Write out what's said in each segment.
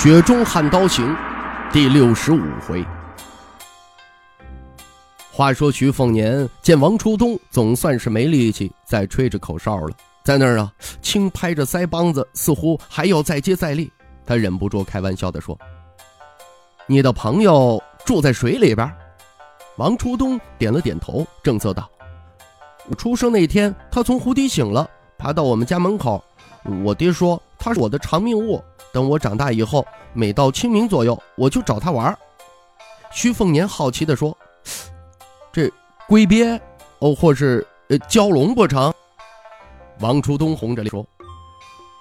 雪中悍刀行》第六十五回。话说徐凤年见王初东总算是没力气再吹着口哨了，在那儿啊轻拍着腮帮子，似乎还要再接再厉。他忍不住开玩笑的说：“你的朋友住在水里边？”王初东点了点头，正色道。出生那天，他从湖底醒了，爬到我们家门口。我爹说他是我的长命物。等我长大以后，每到清明左右，我就找他玩。徐凤年好奇地说：“这龟鳖，哦，或是呃蛟龙不成？”王初东红着脸说：“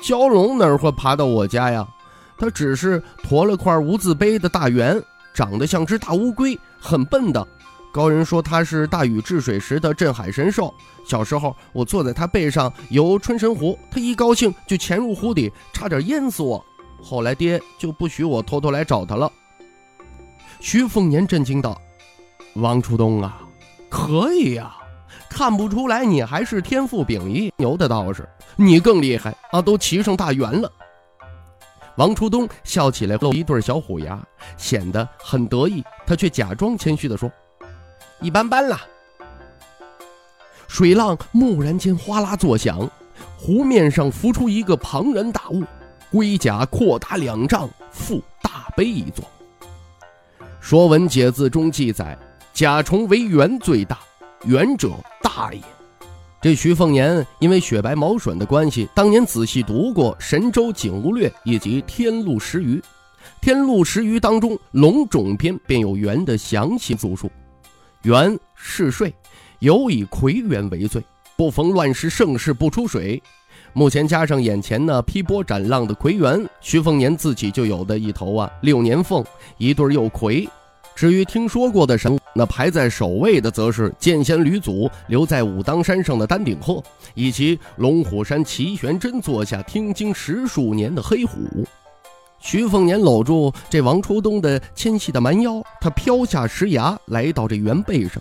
蛟龙哪会爬到我家呀？他只是驮了块无字碑的大圆，长得像只大乌龟，很笨的。”高人说他是大禹治水时的镇海神兽。小时候我坐在他背上游春神湖，他一高兴就潜入湖底，差点淹死我。后来爹就不许我偷偷来找他了。徐凤年震惊道：“王初东啊，可以呀，看不出来你还是天赋秉异，牛的倒是你更厉害啊，都骑上大圆了。”王初东笑起来露一对小虎牙，显得很得意。他却假装谦虚地说。一般般啦。水浪蓦然间哗啦作响，湖面上浮出一个庞然大物，龟甲阔达两丈，覆大碑一座。《说文解字》中记载：“甲虫为猿最大，猿者大也。”这徐凤年因为雪白毛隼的关系，当年仔细读过《神州景物略》以及《天路石鱼》，《天路石鱼》当中龙种篇便有猿的详细著述。元嗜睡，尤以魁元为最。不逢乱世盛世不出水。目前加上眼前那劈波斩浪的魁元，徐凤年自己就有的一头啊六年凤，一对又魁。至于听说过的神物，那排在首位的则是剑仙吕祖留在武当山上的丹顶鹤，以及龙虎山齐玄真坐下听经十数年的黑虎。徐凤年搂住这王初东的纤细的蛮腰，他飘下石崖，来到这原背上。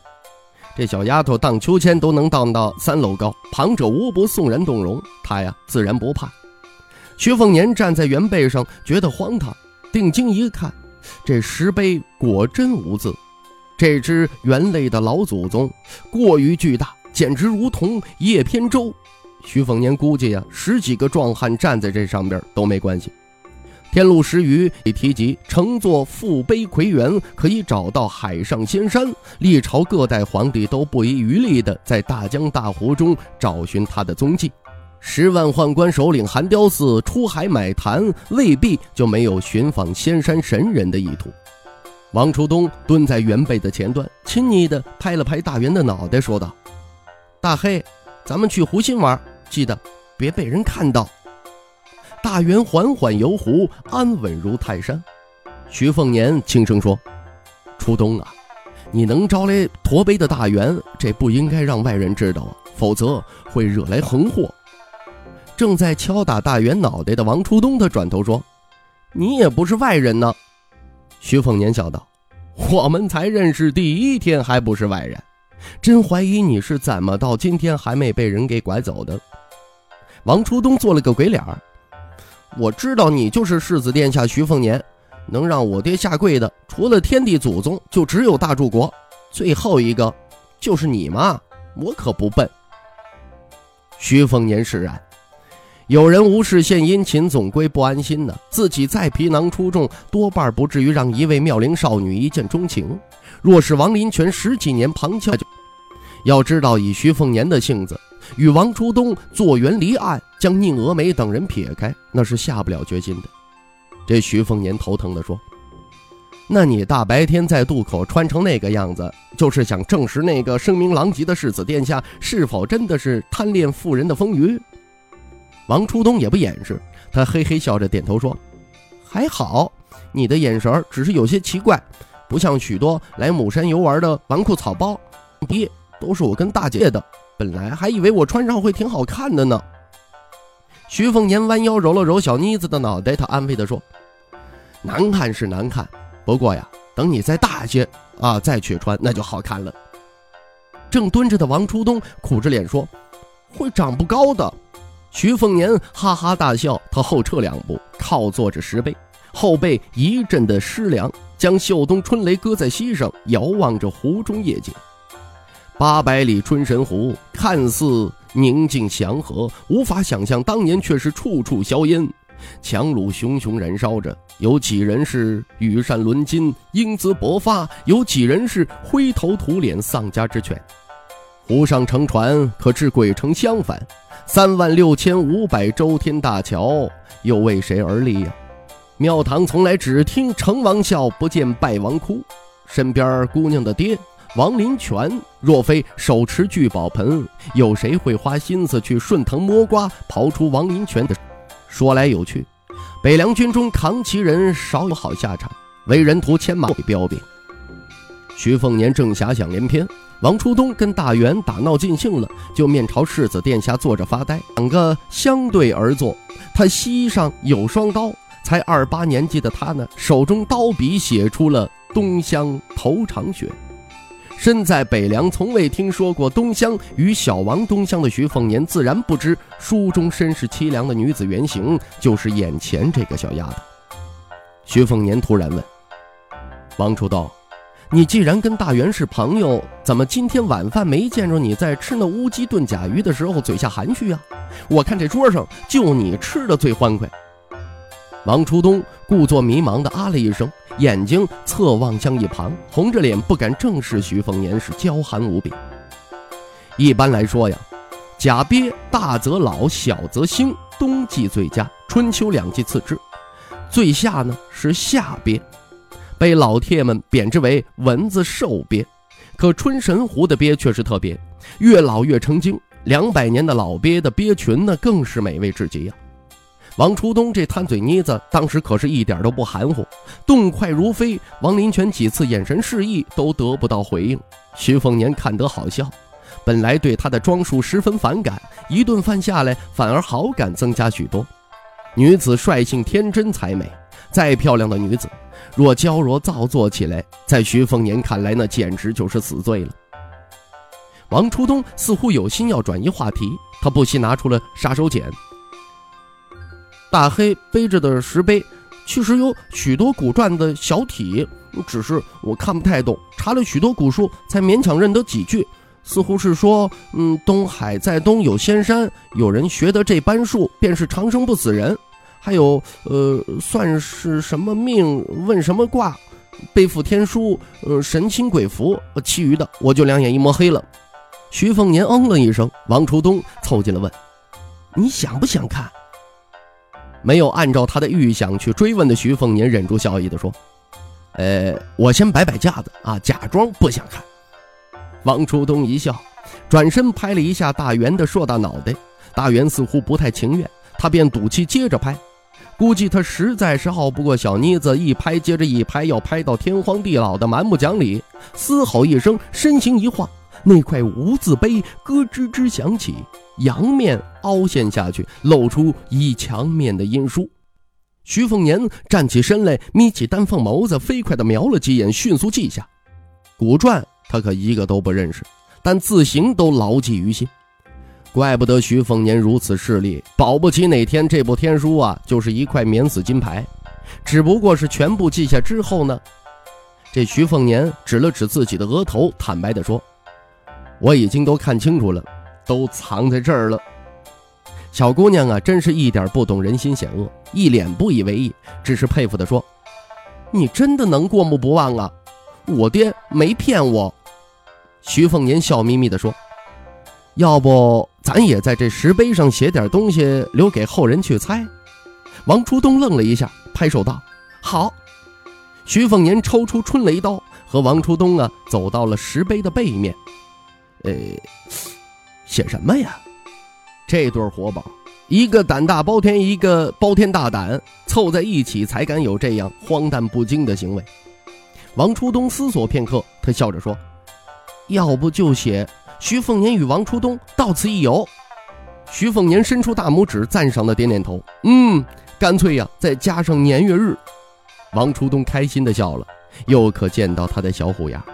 这小丫头荡秋千都能荡到三楼高，旁者无不肃然动容。她呀，自然不怕。徐凤年站在原背上，觉得荒唐，定睛一看，这石碑果真无字。这只猿类的老祖宗过于巨大，简直如同叶扁舟。徐凤年估计呀，十几个壮汉站在这上边都没关系。天路石鱼已提及，乘坐覆碑魁元，可以找到海上仙山。历朝各代皇帝都不遗余力地在大江大湖中找寻他的踪迹。十万宦官首领韩雕寺出海买坛，未必就没有寻访仙山神人的意图。王初东蹲在原背的前端，亲昵地拍了拍大元的脑袋，说道：“大黑，咱们去湖心玩，记得别被人看到。”大元缓缓游湖，安稳如泰山。徐凤年轻声说：“初冬啊，你能招来驼背的大元，这不应该让外人知道啊，否则会惹来横祸。”正在敲打大元脑袋的王初东，他转头说：“你也不是外人呢。”徐凤年笑道：“我们才认识第一天，还不是外人？真怀疑你是怎么到今天还没被人给拐走的。”王初东做了个鬼脸儿。我知道你就是世子殿下徐凤年，能让我爹下跪的，除了天地祖宗，就只有大柱国，最后一个就是你嘛。我可不笨。徐凤年释然，有人无事献殷勤，总归不安心呢。自己再皮囊出众，多半不至于让一位妙龄少女一见钟情。若是王林泉十几年旁敲，要知道以徐凤年的性子。与王初东坐圆离岸，将宁峨眉等人撇开，那是下不了决心的。这徐凤年头疼地说：“那你大白天在渡口穿成那个样子，就是想证实那个声名狼藉的世子殿下是否真的是贪恋妇人的风腴？”王初东也不掩饰，他嘿嘿笑着点头说：“还好，你的眼神只是有些奇怪，不像许多来母山游玩的纨绔草包。爹，都是我跟大姐的，本来还以为我穿上会挺好看的呢。徐凤年弯腰揉了揉小妮子的脑袋，他安慰地说：“难看是难看，不过呀，等你再大些啊，再去穿那就好看了。”正蹲着的王初冬苦着脸说：“会长不高的。”徐凤年哈哈大笑，他后撤两步，靠坐着石碑，后背一阵的湿凉，将秀东春雷搁在膝上，遥望着湖中夜景。八百里春神湖看似宁静祥和，无法想象当年却是处处硝烟，强弩熊熊燃烧着。有几人是羽扇纶巾、英姿勃发，有几人是灰头土脸、丧家之犬。湖上乘船，可知鬼城相反。三万六千五百周天大桥，又为谁而立呀？庙堂从来只听成王笑，不见败王哭。身边姑娘的爹王林泉，若非手持聚宝盆，有谁会花心思去顺藤摸瓜，刨出王林泉的？说来有趣，北凉军中扛旗人少有好下场，为人徒牵马标兵。徐凤年正遐想连篇。王初冬跟大元打闹尽兴了，就面朝世子殿下坐着发呆。两个相对而坐，他膝上有双刀，才二八年纪的他呢，手中刀笔写出了“东乡头长雪”。身在北凉，从未听说过东乡与小王东乡的徐凤年，自然不知书中身世凄凉的女子原型就是眼前这个小丫头。徐凤年突然问：“王初冬。”你既然跟大元是朋友，怎么今天晚饭没见着你在吃那乌鸡炖甲鱼的时候嘴下含蓄啊？我看这桌上就你吃的最欢快。王初冬故作迷茫的啊了一声，眼睛侧望向一旁，红着脸不敢正视徐凤年，是娇憨无比。一般来说呀，甲鳖大则老，小则兴，冬季最佳，春秋两季次之，最下呢是夏鳖。被老铁们贬之为蚊子兽鳖，可春神湖的鳖却是特别，越老越成精。两百年的老鳖的鳖群呢，更是美味至极呀。王初冬这贪嘴妮子当时可是一点都不含糊，动快如飞。王林泉几次眼神示意都得不到回应。徐凤年看得好笑，本来对他的装束十分反感，一顿饭下来反而好感增加许多。女子率性天真才美，再漂亮的女子。若娇弱造作起来，在徐凤年看来，那简直就是死罪了。王初冬似乎有心要转移话题，他不惜拿出了杀手锏。大黑背着的石碑，其实有许多古篆的小体，只是我看不太懂，查了许多古书，才勉强认得几句。似乎是说，嗯，东海在东有仙山，有人学得这般术，便是长生不死人。还有，呃，算是什么命？问什么卦？背负天书？呃，神清鬼符？其余的我就两眼一抹黑了。徐凤年嗯了一声，王初冬凑近了问：“你想不想看？”没有按照他的预想去追问的徐凤年忍住笑意的说：“呃，我先摆摆架子啊，假装不想看。”王初冬一笑，转身拍了一下大元的硕大脑袋，大元似乎不太情愿，他便赌气接着拍。估计他实在是拗不过小妮子，一拍接着一拍，要拍到天荒地老的蛮不讲理。嘶吼一声，身形一晃，那块无字碑咯吱吱响起，阳面凹陷下去，露出一墙面的阴书。徐凤年站起身来，眯起丹凤眸子，飞快地瞄了几眼，迅速记下。古篆他可一个都不认识，但字形都牢记于心。怪不得徐凤年如此势利，保不齐哪天这部天书啊，就是一块免死金牌。只不过是全部记下之后呢，这徐凤年指了指自己的额头，坦白地说：“我已经都看清楚了，都藏在这儿了。”小姑娘啊，真是一点不懂人心险恶，一脸不以为意，只是佩服地说：“你真的能过目不忘啊？我爹没骗我。”徐凤年笑眯眯地说：“要不……”咱也在这石碑上写点东西，留给后人去猜。王初冬愣了一下，拍手道：“好。”徐凤年抽出春雷刀，和王初冬啊走到了石碑的背面。呃，写什么呀？这对活宝一个胆大包天，一个包天大胆，凑在一起才敢有这样荒诞不经的行为。王初冬思索片刻，他笑着说：“要不就写徐凤年与王初冬到此一游。”徐凤年伸出大拇指，赞赏的点点头：“嗯，干脆呀，再加上年月日。”王初冬开心的笑了，又可见到他的小虎牙。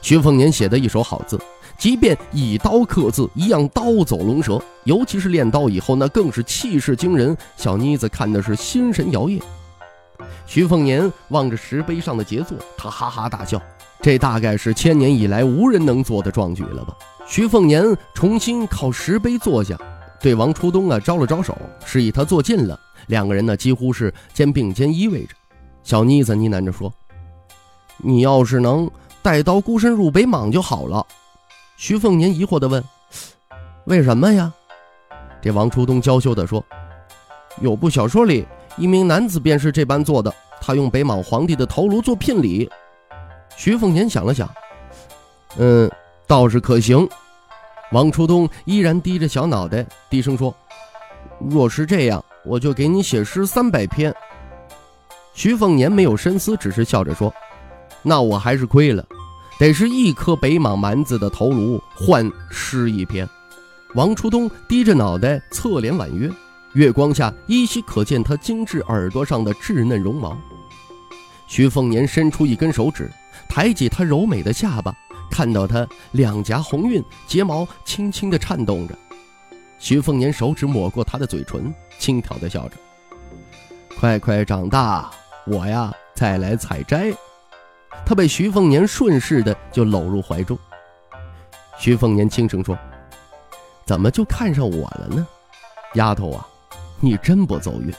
徐凤年写的一手好字，即便以刀刻字，一样刀走龙蛇。尤其是练刀以后，那更是气势惊人。小妮子看的是心神摇曳。徐凤年望着石碑上的杰作，他哈哈大笑。这大概是千年以来无人能做的壮举了吧？徐凤年重新靠石碑坐下，对王初冬啊招了招手，示意他坐近了。两个人呢几乎是肩并肩依偎着。小妮子呢喃着说：“你要是能……”带刀孤身入北莽就好了。徐凤年疑惑地问：“为什么呀？”这王初冬娇羞地说：“有部小说里，一名男子便是这般做的。他用北莽皇帝的头颅做聘礼。”徐凤年想了想：“嗯，倒是可行。”王初冬依然低着小脑袋，低声说：“若是这样，我就给你写诗三百篇。”徐凤年没有深思，只是笑着说：“那我还是亏了。”得是一颗北莽蛮子的头颅换诗一篇。王初冬低着脑袋，侧脸婉约，月光下依稀可见他精致耳朵上的稚嫩绒毛。徐凤年伸出一根手指，抬起他柔美的下巴，看到他两颊红晕，睫毛轻轻地颤动着。徐凤年手指抹过他的嘴唇，轻佻地笑着：“快快长大，我呀再来采摘。”他被徐凤年顺势的就搂入怀中。徐凤年轻声说：“怎么就看上我了呢？丫头啊，你真不走运。”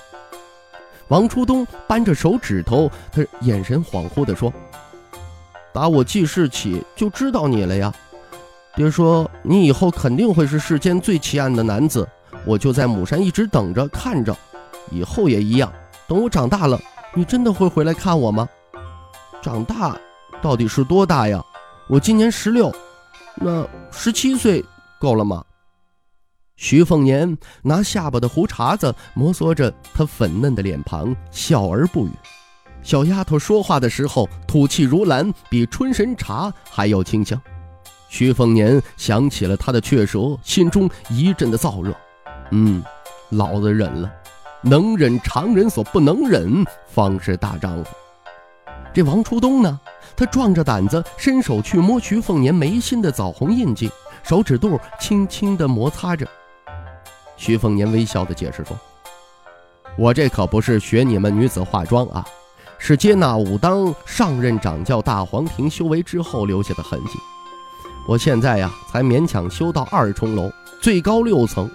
王初冬扳着手指头，他眼神恍惚地说：“打我记事起就知道你了呀。爹说你以后肯定会是世间最奇案的男子，我就在母山一直等着看着，以后也一样。等我长大了，你真的会回来看我吗？”长大，到底是多大呀？我今年十六，那十七岁够了吗？徐凤年拿下巴的胡茬子摩挲着她粉嫩的脸庞，笑而不语。小丫头说话的时候吐气如兰，比春神茶还要清香。徐凤年想起了他的雀舌，心中一阵的燥热。嗯，老子忍了，能忍常人所不能忍，方是大丈夫。这王初冬呢？他壮着胆子伸手去摸徐凤年眉心的枣红印记，手指肚轻轻地摩擦着。徐凤年微笑地解释说：“我这可不是学你们女子化妆啊，是接纳武当上任掌教大黄庭修为之后留下的痕迹。我现在呀，才勉强修到二重楼，最高六层，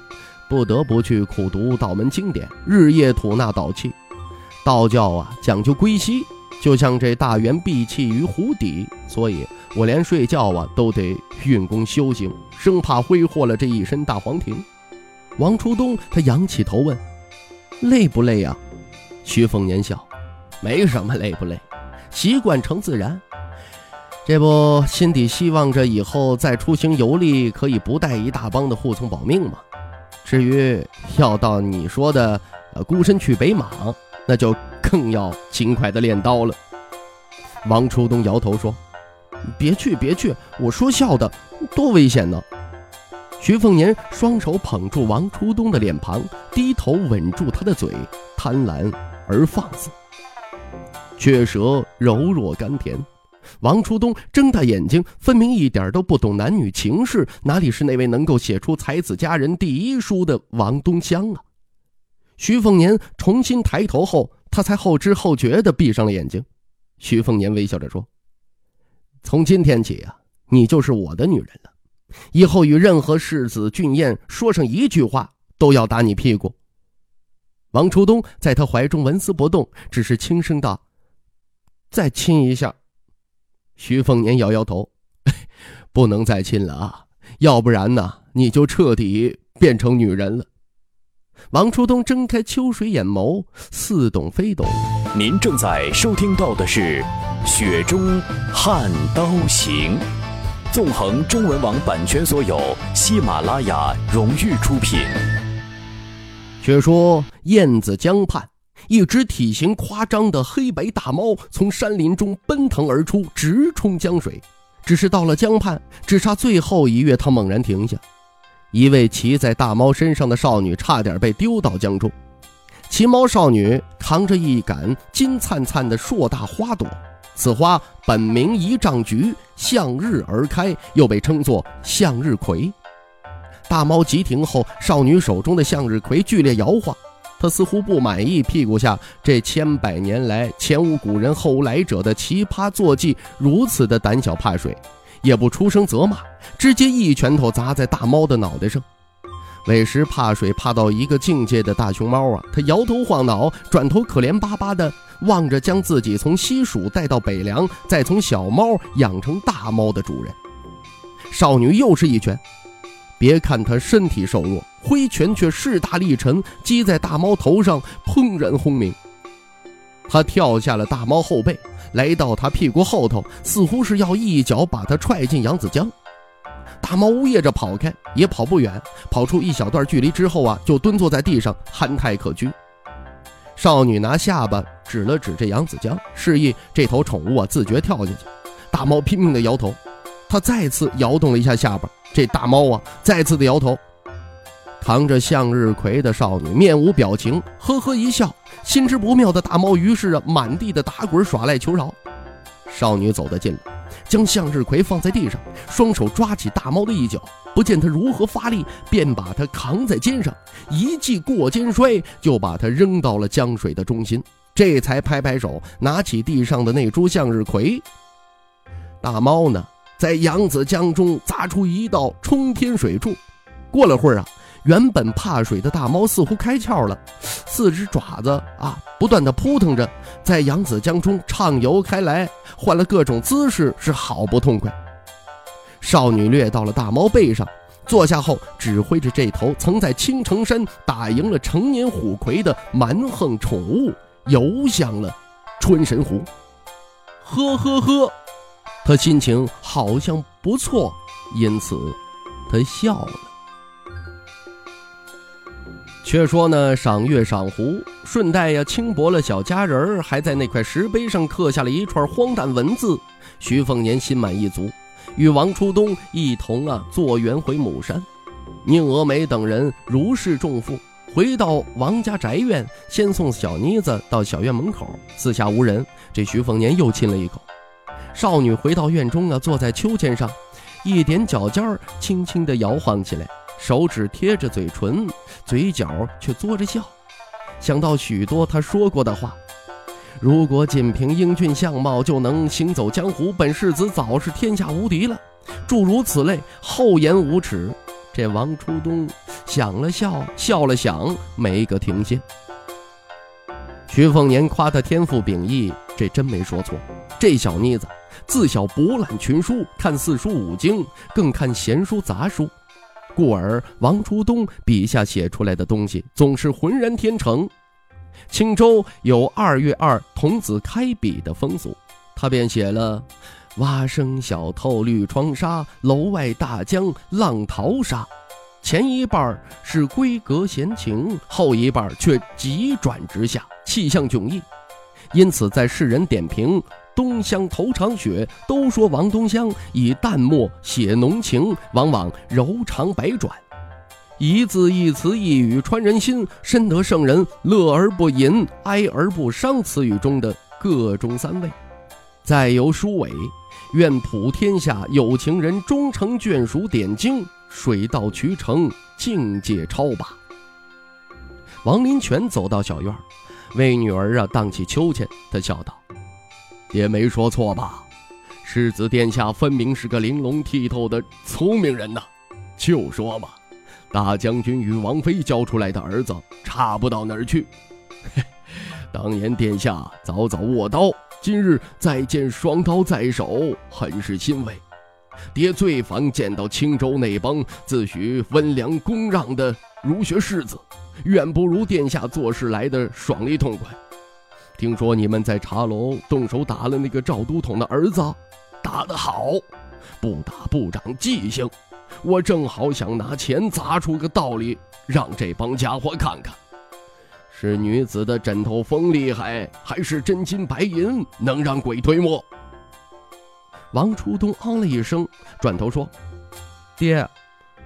不得不去苦读道门经典，日夜吐纳道气。道教啊，讲究归西。”就像这大圆闭气于湖底，所以我连睡觉啊都得运功修行，生怕挥霍了这一身大黄庭。王初冬他仰起头问：“累不累呀？”徐凤年笑：“没什么累不累，习惯成自然。这不，心底希望着以后再出行游历，可以不带一大帮的护从保命吗？至于要到你说的，呃，孤身去北莽，那就……”更要勤快的练刀了。王初冬摇头说：“别去，别去！我说笑的，多危险呢！”徐凤年双手捧住王初冬的脸庞，低头吻住他的嘴，贪婪而放肆，雀舌柔弱甘甜。王初冬睁大眼睛，分明一点都不懂男女情事，哪里是那位能够写出才子佳人第一书的王东乡啊？徐凤年重新抬头后。他才后知后觉地闭上了眼睛。徐凤年微笑着说：“从今天起啊，你就是我的女人了。以后与任何世子俊彦说上一句话，都要打你屁股。”王初冬在他怀中纹丝不动，只是轻声道：“再亲一下。”徐凤年摇摇头：“ 不能再亲了啊，要不然呢，你就彻底变成女人了。”王初冬睁开秋水眼眸，似懂非懂。您正在收听到的是《雪中悍刀行》，纵横中文网版权所有，喜马拉雅荣誉出品。却说燕子江畔，一只体型夸张的黑白大猫从山林中奔腾而出，直冲江水。只是到了江畔，只差最后一跃，它猛然停下。一位骑在大猫身上的少女差点被丢到江中。骑猫少女扛着一杆金灿灿的硕大花朵，此花本名一丈菊，向日而开，又被称作向日葵。大猫急停后，少女手中的向日葵剧烈摇晃，她似乎不满意屁股下这千百年来前无古人后无来者的奇葩坐骑如此的胆小怕水，也不出声责骂，直接一拳头砸在大猫的脑袋上。委实怕水怕到一个境界的大熊猫啊，它摇头晃脑，转头可怜巴巴地望着将自己从西蜀带到北凉，再从小猫养成大猫的主人。少女又是一拳。别看她身体瘦弱，挥拳却势大力沉，击在大猫头上，砰然轰鸣。他跳下了大猫后背，来到他屁股后头，似乎是要一脚把他踹进扬子江。大猫呜咽着跑开，也跑不远，跑出一小段距离之后啊，就蹲坐在地上，憨态可掬。少女拿下巴指了指这扬子江，示意这头宠物啊自觉跳下去。大猫拼命的摇头，他再次摇动了一下下巴。这大猫啊，再次的摇头。扛着向日葵的少女面无表情，呵呵一笑。心知不妙的大猫于是啊，满地的打滚，耍赖求饶。少女走得近了，将向日葵放在地上，双手抓起大猫的一脚，不见他如何发力，便把它扛在肩上，一记过肩摔，就把它扔到了江水的中心。这才拍拍手，拿起地上的那株向日葵。大猫呢？在扬子江中砸出一道冲天水柱，过了会儿啊，原本怕水的大猫似乎开窍了，四只爪子啊不断的扑腾着，在扬子江中畅游开来，换了各种姿势，是好不痛快。少女掠到了大猫背上，坐下后指挥着这头曾在青城山打赢了成年虎魁的蛮横宠物，游向了春神湖。呵呵呵。他心情好像不错，因此他笑了。却说呢，赏月赏湖，顺带呀轻薄了小佳人儿，还在那块石碑上刻下了一串荒诞文字。徐凤年心满意足，与王初冬一同啊坐园回母山。宁峨眉等人如释重负，回到王家宅院，先送小妮子到小院门口，四下无人，这徐凤年又亲了一口。少女回到院中啊，坐在秋千上，一点脚尖儿轻轻地摇晃起来，手指贴着嘴唇，嘴角却作着笑。想到许多他说过的话：“如果仅凭英俊相貌就能行走江湖，本世子早是天下无敌了。”诸如此类厚颜无耻。这王初冬想了笑，笑了想，没个停歇。徐凤年夸他天赋秉异，这真没说错。这小妮子。自小博览群书，看四书五经，更看闲书杂书，故而王初冬笔下写出来的东西总是浑然天成。青州有二月二童子开笔的风俗，他便写了“蛙声小透绿窗纱，楼外大江浪淘沙”。前一半是闺阁闲情，后一半却急转直下，气象迥异。因此，在世人点评。东乡头场雪，都说王东乡以淡墨写浓情，往往柔肠百转，一字一词一语穿人心，深得圣人乐而不淫，哀而不伤词语中的各中三味。再由书尾，愿普天下有情人终成眷属，点睛水到渠成，境界超拔。王林泉走到小院，为女儿啊荡起秋千，他笑道。也没说错吧，世子殿下分明是个玲珑剔透的聪明人呐。就说嘛，大将军与王妃教出来的儿子差不到哪儿去。当年殿下早早握刀，今日再见双刀在手，很是欣慰。爹最烦见到青州那帮自诩温良恭让的儒学士子，远不如殿下做事来的爽利痛快。听说你们在茶楼动手打了那个赵都统的儿子，打得好，不打不长记性。我正好想拿钱砸出个道理，让这帮家伙看看，是女子的枕头风厉害，还是真金白银能让鬼推磨？王初东嗯了一声，转头说：“爹，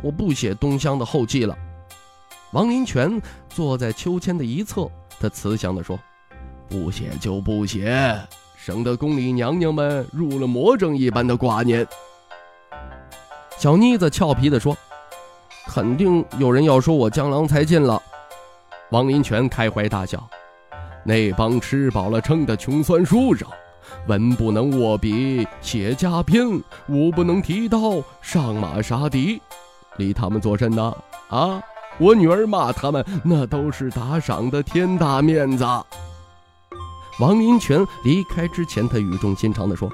我不写东乡的后记了。”王林泉坐在秋千的一侧，他慈祥地说：“不写就不写，省得宫里娘娘们入了魔怔一般的挂念。”小妮子俏皮地说：“肯定有人要说我江郎才尽了。”王林泉开怀大笑：“那帮吃饱了撑的穷酸书生，文不能握笔写家篇，武不能提刀上马杀敌，理他们做甚呢？啊！我女儿骂他们，那都是打赏的天大面子。”王林泉离开之前，他语重心长地说：“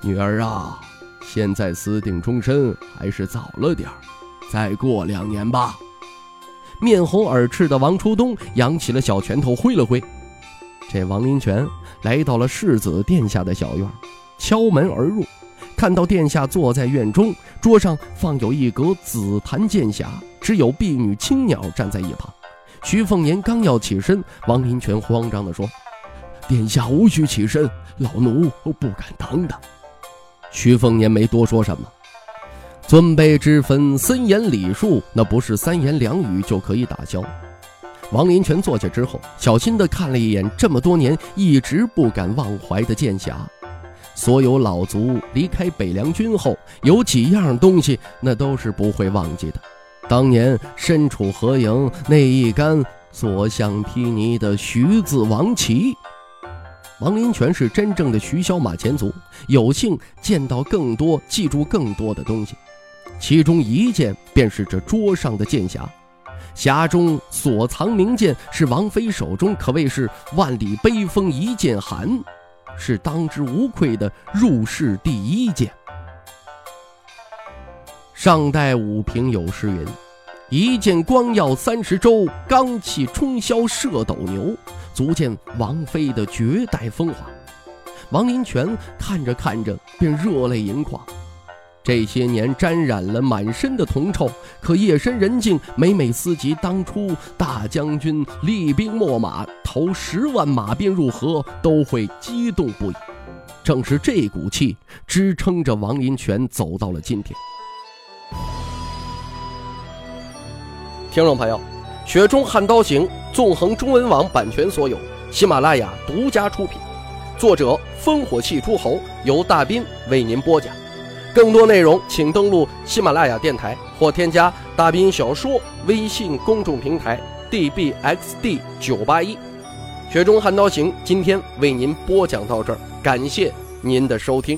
女儿啊，现在私定终身还是早了点儿，再过两年吧。”面红耳赤的王初东扬起了小拳头，挥了挥。这王林泉来到了世子殿下的小院，敲门而入，看到殿下坐在院中，桌上放有一格紫檀剑匣，只有婢女青鸟站在一旁。徐凤年刚要起身，王林泉慌张地说：“殿下无需起身，老奴不敢当的。”徐凤年没多说什么。尊卑之分，森严礼数，那不是三言两语就可以打消。王林泉坐下之后，小心地看了一眼这么多年一直不敢忘怀的剑匣。所有老族离开北凉军后，有几样东西那都是不会忘记的。当年身处河营那一杆所向披靡的徐字王旗。王林泉是真正的徐小马前卒，有幸见到更多，记住更多的东西。其中一件便是这桌上的剑匣，匣中所藏名剑是王妃手中可谓是万里悲风一剑寒，是当之无愧的入世第一剑。上代武平有诗云：“一剑光耀三十州，罡气冲霄射斗牛。”足见王妃的绝代风华。王林泉看着看着便热泪盈眶。这些年沾染了满身的铜臭，可夜深人静，每每思及当初大将军厉兵秣马，投十万马鞭入河，都会激动不已。正是这股气支撑着王林泉走到了今天。听众朋友，《雪中悍刀行》纵横中文网版权所有，喜马拉雅独家出品，作者烽火戏诸侯，由大斌为您播讲。更多内容，请登录喜马拉雅电台或添加“大兵小说”微信公众平台 “dbxd 九八一”。雪中悍刀行，今天为您播讲到这儿，感谢您的收听。